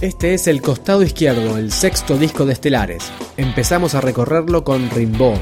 Este es el costado izquierdo, el sexto disco de Estelares. Empezamos a recorrerlo con Rimbaud,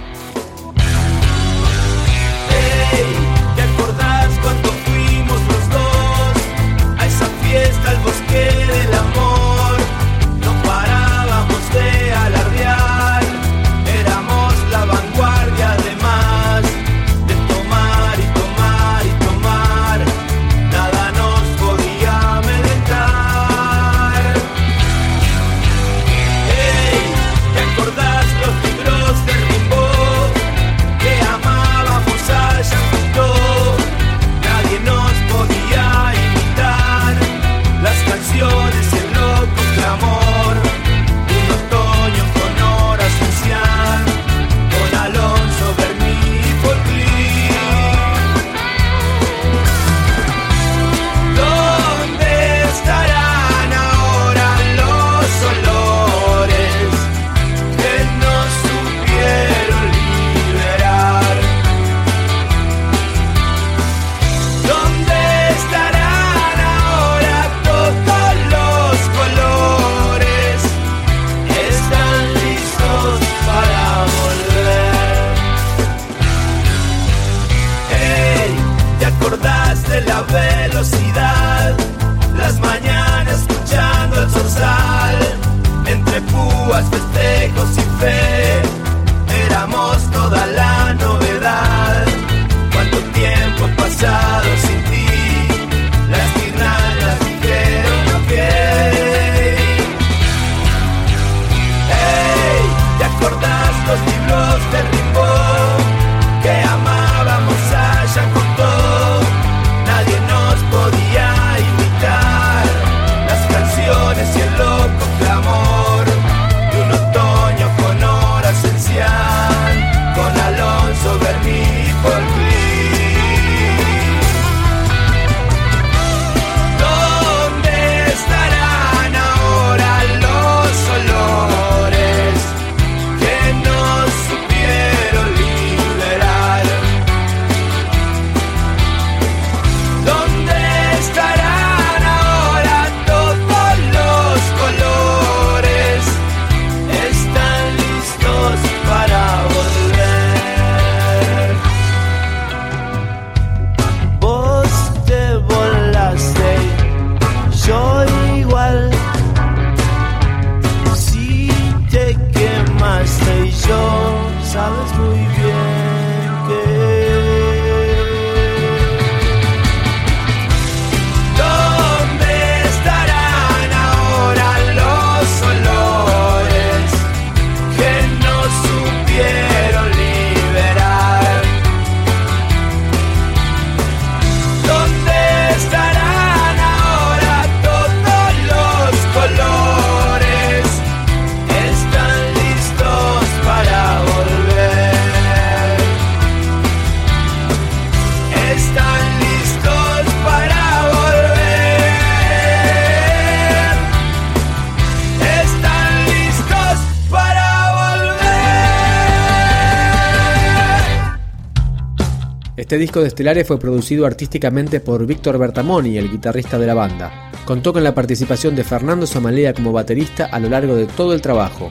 Este disco de Estelares fue producido artísticamente por Víctor Bertamoni, el guitarrista de la banda. Contó con la participación de Fernando Samalea como baterista a lo largo de todo el trabajo.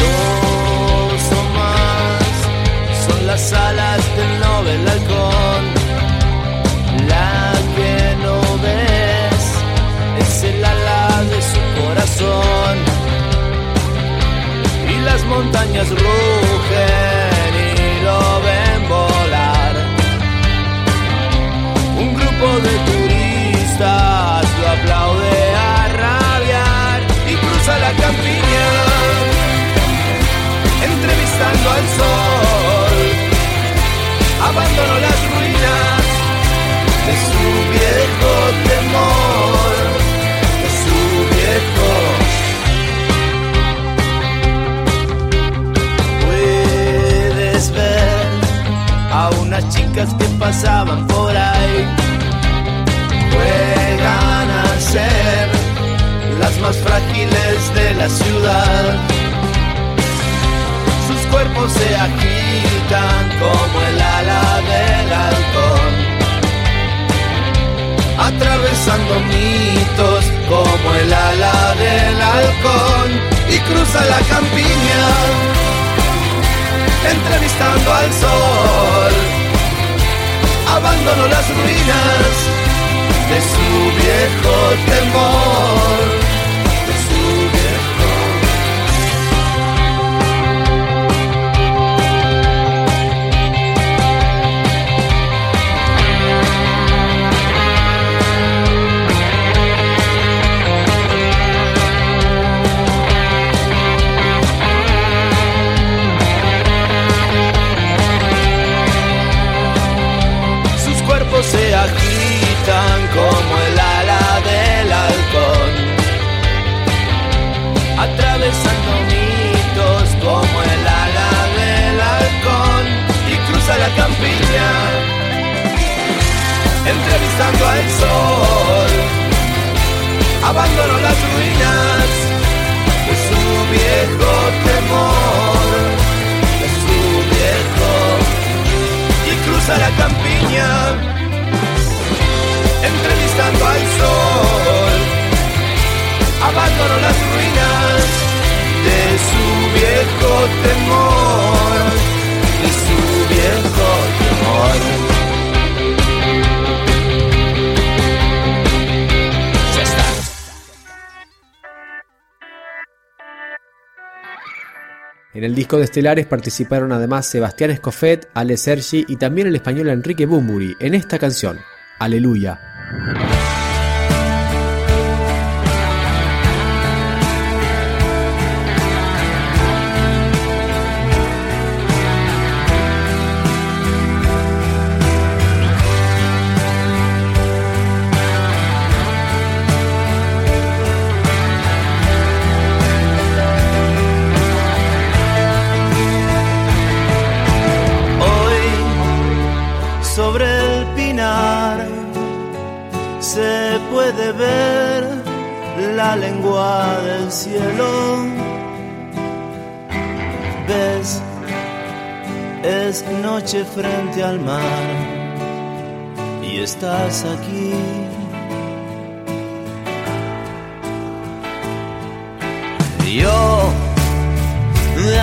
Dos o más son las alas del Nobel halcón. La que no ves es el ala de su corazón. Y las montañas rugen los frágiles de la ciudad. Sus cuerpos se agitan como el ala del halcón, atravesando mitos como el ala del halcón y cruza la campiña, entrevistando al sol. Abandono las ruinas de su viejo temor, como el ala del halcón, atravesando mitos como el ala del halcón y cruza la campiña, entrevistando al sol, abandonó las ruinas de su viejo temor, de su viejo y cruza la campiña En el disco de Estelares participaron además Sebastián Escoffet, Ale Sergi y también el español Enrique Bumburi en esta canción, Aleluya. Sobre el pinar se puede ver la lengua del cielo. Ves, es noche frente al mar y estás aquí. Yo me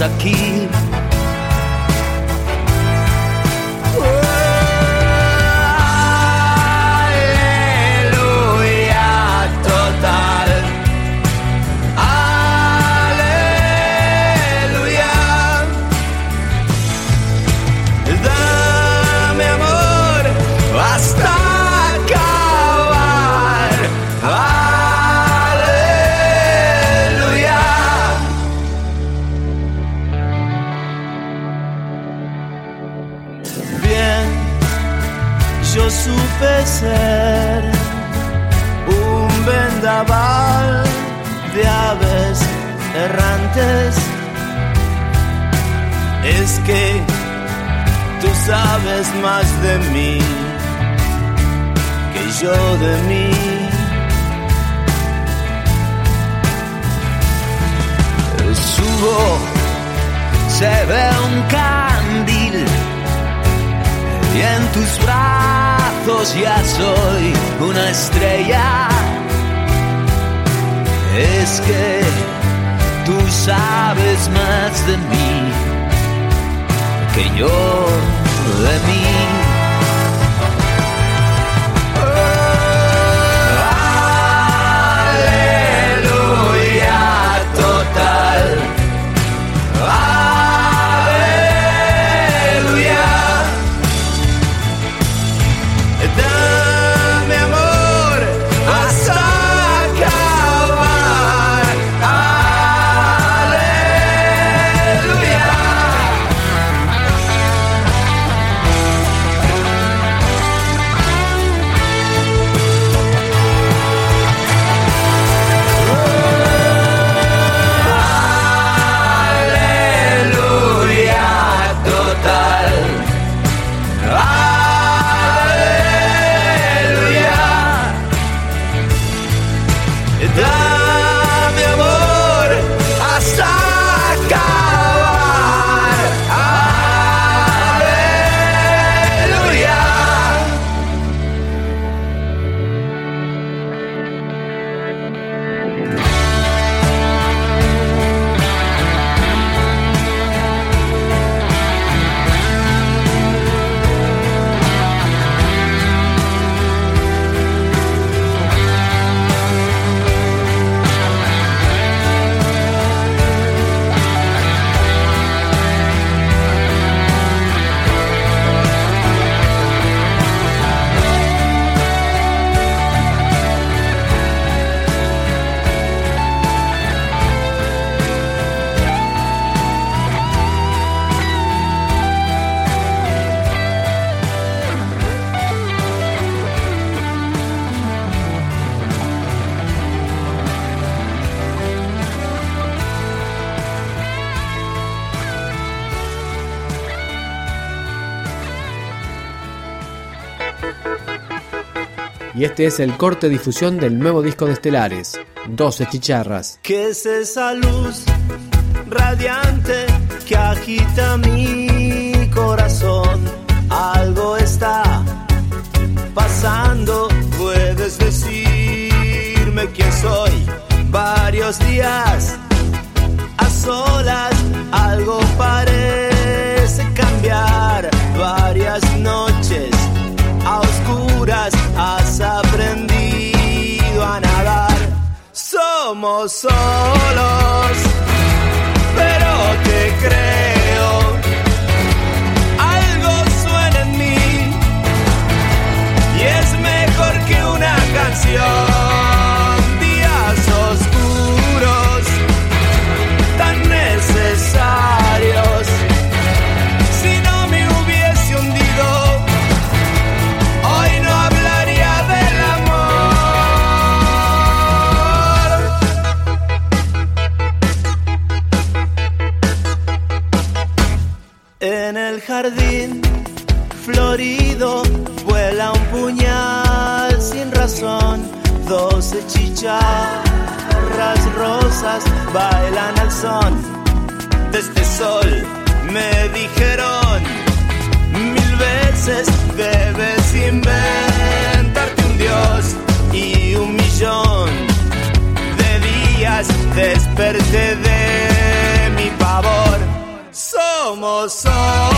aquí. De aves errantes. Es que tú sabes más de mí que yo de mí. Subo, se ve un candil y en tus brazos ya soy una estrella. Que tú sabes más de mí que yo de mí. Y este es el corte difusión del nuevo disco de Estelares, 12 chicharras. ¿Qué es esa luz radiante que agita mi corazón? Algo está pasando, puedes decirme quién soy. Varios días a solas, algo parece Solos, jardín florido vuela un puñal sin razón. Doce chicharras rosas bailan al son de este sol. Me dijeron mil veces debes inventarte un dios y un millón de días desperté de mi pavor. Somos solos,